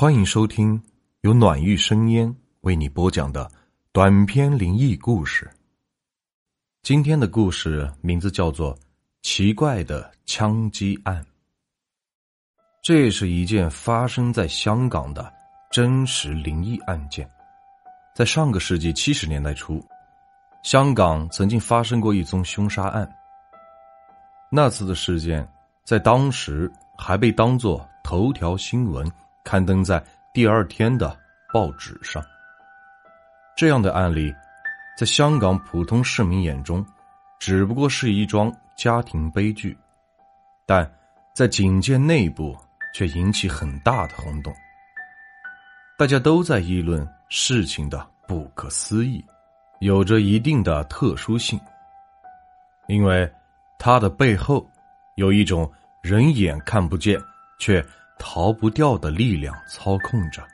欢迎收听由暖玉生烟为你播讲的短篇灵异故事。今天的故事名字叫做《奇怪的枪击案》。这是一件发生在香港的真实灵异案件。在上个世纪七十年代初，香港曾经发生过一宗凶杀案。那次的事件在当时还被当作头条新闻。刊登在第二天的报纸上。这样的案例，在香港普通市民眼中，只不过是一桩家庭悲剧，但在警界内部却引起很大的轰动。大家都在议论事情的不可思议，有着一定的特殊性，因为它的背后有一种人眼看不见却。逃不掉的力量操控着。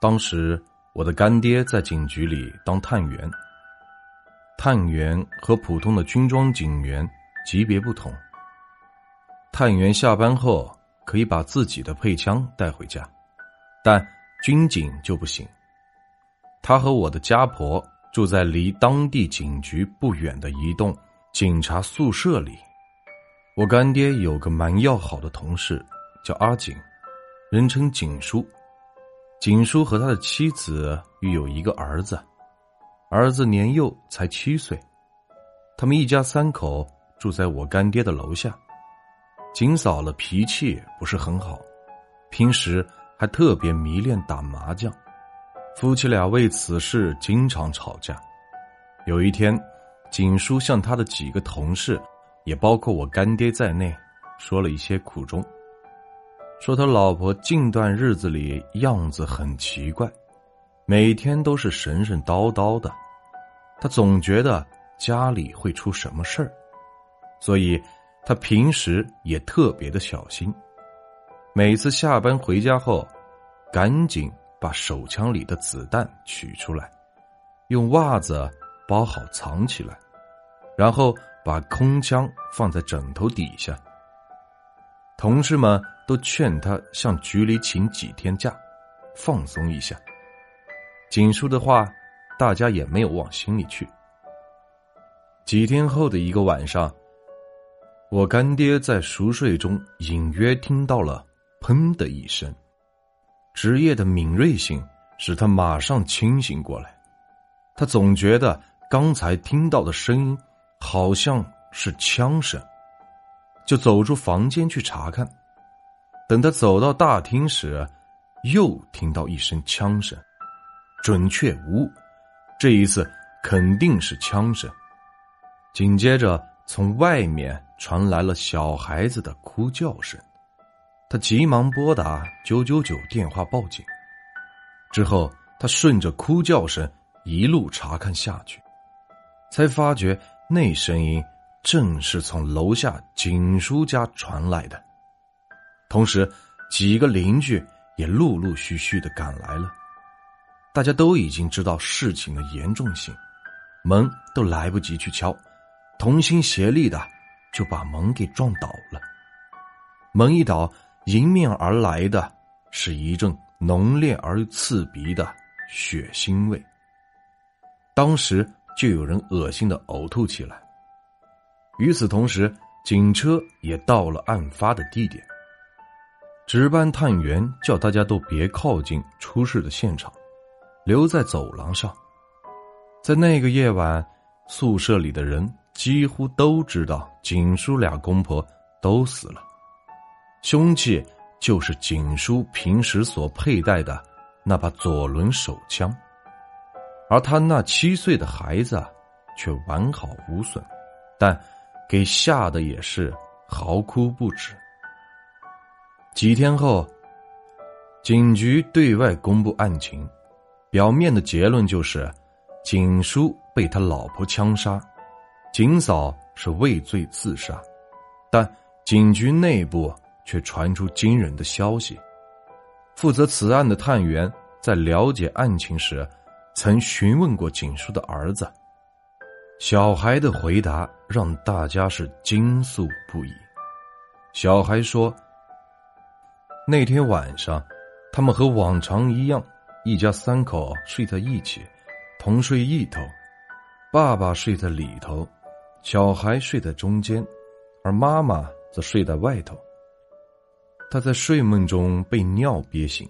当时我的干爹在警局里当探员。探员和普通的军装警员级别不同。探员下班后可以把自己的配枪带回家，但军警就不行。他和我的家婆住在离当地警局不远的一栋警察宿舍里。我干爹有个蛮要好的同事，叫阿景，人称景叔。景叔和他的妻子育有一个儿子，儿子年幼才七岁。他们一家三口住在我干爹的楼下。景嫂的脾气不是很好，平时还特别迷恋打麻将，夫妻俩为此事经常吵架。有一天，景叔向他的几个同事。也包括我干爹在内，说了一些苦衷，说他老婆近段日子里样子很奇怪，每天都是神神叨叨的，他总觉得家里会出什么事儿，所以他平时也特别的小心，每次下班回家后，赶紧把手枪里的子弹取出来，用袜子包好藏起来，然后。把空枪放在枕头底下。同事们都劝他向局里请几天假，放松一下。景叔的话，大家也没有往心里去。几天后的一个晚上，我干爹在熟睡中隐约听到了“砰”的一声，职业的敏锐性使他马上清醒过来。他总觉得刚才听到的声音。好像是枪声，就走出房间去查看。等他走到大厅时，又听到一声枪声，准确无误。这一次肯定是枪声。紧接着，从外面传来了小孩子的哭叫声。他急忙拨打九九九电话报警。之后，他顺着哭叫声一路查看下去，才发觉。那声音正是从楼下景叔家传来的，同时几个邻居也陆陆续续的赶来了。大家都已经知道事情的严重性，门都来不及去敲，同心协力的就把门给撞倒了。门一倒，迎面而来的是一阵浓烈而刺鼻的血腥味。当时。就有人恶心的呕吐起来。与此同时，警车也到了案发的地点。值班探员叫大家都别靠近出事的现场，留在走廊上。在那个夜晚，宿舍里的人几乎都知道景叔俩公婆都死了，凶器就是景叔平时所佩戴的那把左轮手枪。而他那七岁的孩子却完好无损，但给吓得也是嚎哭不止。几天后，警局对外公布案情，表面的结论就是警叔被他老婆枪杀，警嫂是畏罪自杀，但警局内部却传出惊人的消息：负责此案的探员在了解案情时。曾询问过景叔的儿子，小孩的回答让大家是惊悚不已。小孩说：“那天晚上，他们和往常一样，一家三口睡在一起，同睡一头。爸爸睡在里头，小孩睡在中间，而妈妈则睡在外头。他在睡梦中被尿憋醒，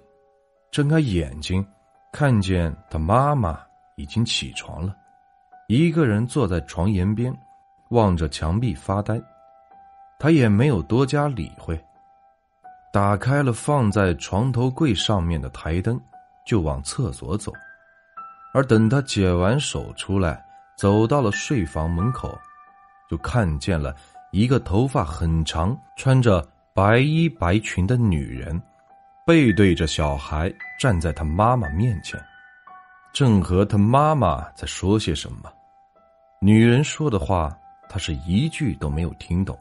睁开眼睛，看见他妈妈已经起床了，一个人坐在床沿边，望着墙壁发呆。他也没有多加理会。打开了放在床头柜上面的台灯，就往厕所走。而等他解完手出来，走到了睡房门口，就看见了一个头发很长、穿着白衣白裙的女人，背对着小孩站在他妈妈面前，正和他妈妈在说些什么。女人说的话，他是一句都没有听懂。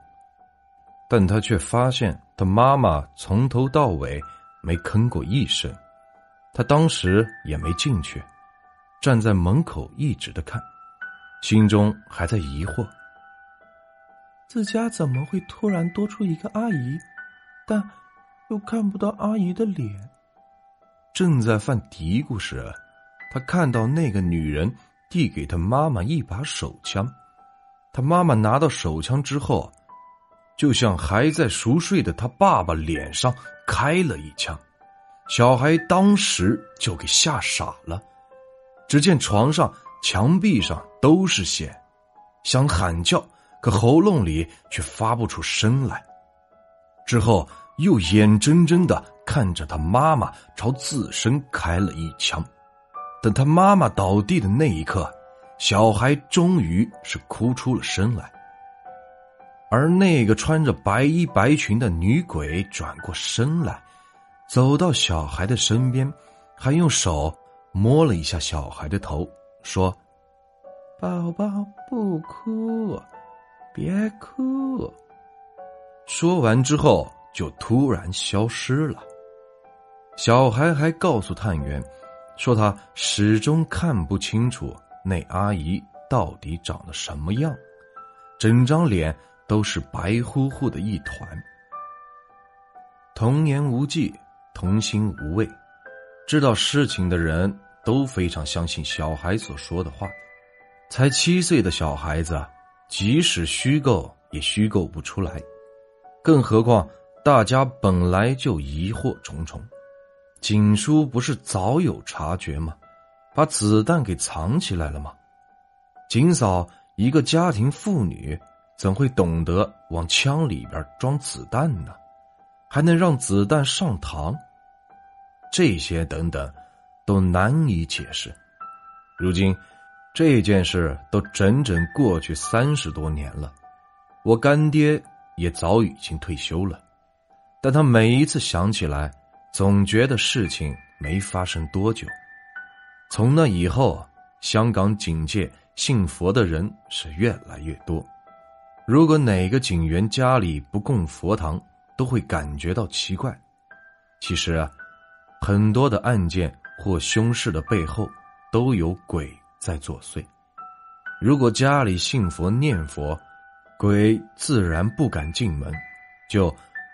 但他却发现，他妈妈从头到尾没吭过一声。他当时也没进去，站在门口一直的看，心中还在疑惑：自家怎么会突然多出一个阿姨？但又看不到阿姨的脸。正在犯嘀咕时，他看到那个女人递给他妈妈一把手枪。他妈妈拿到手枪之后。就像还在熟睡的他爸爸脸上开了一枪，小孩当时就给吓傻了。只见床上、墙壁上都是血，想喊叫，可喉咙里却发不出声来。之后又眼睁睁的看着他妈妈朝自身开了一枪。等他妈妈倒地的那一刻，小孩终于是哭出了声来。而那个穿着白衣白裙的女鬼转过身来，走到小孩的身边，还用手摸了一下小孩的头，说：“宝宝不哭，别哭。”说完之后就突然消失了。小孩还告诉探员，说他始终看不清楚那阿姨到底长得什么样，整张脸。都是白乎乎的一团。童言无忌，童心无畏，知道事情的人都非常相信小孩所说的话。才七岁的小孩子，即使虚构也虚构不出来，更何况大家本来就疑惑重重。锦叔不是早有察觉吗？把子弹给藏起来了吗？锦嫂一个家庭妇女。怎会懂得往枪里边装子弹呢？还能让子弹上膛？这些等等，都难以解释。如今，这件事都整整过去三十多年了，我干爹也早已经退休了，但他每一次想起来，总觉得事情没发生多久。从那以后，香港警界信佛的人是越来越多。如果哪个警员家里不供佛堂，都会感觉到奇怪。其实啊，很多的案件或凶事的背后都有鬼在作祟。如果家里信佛念佛，鬼自然不敢进门，就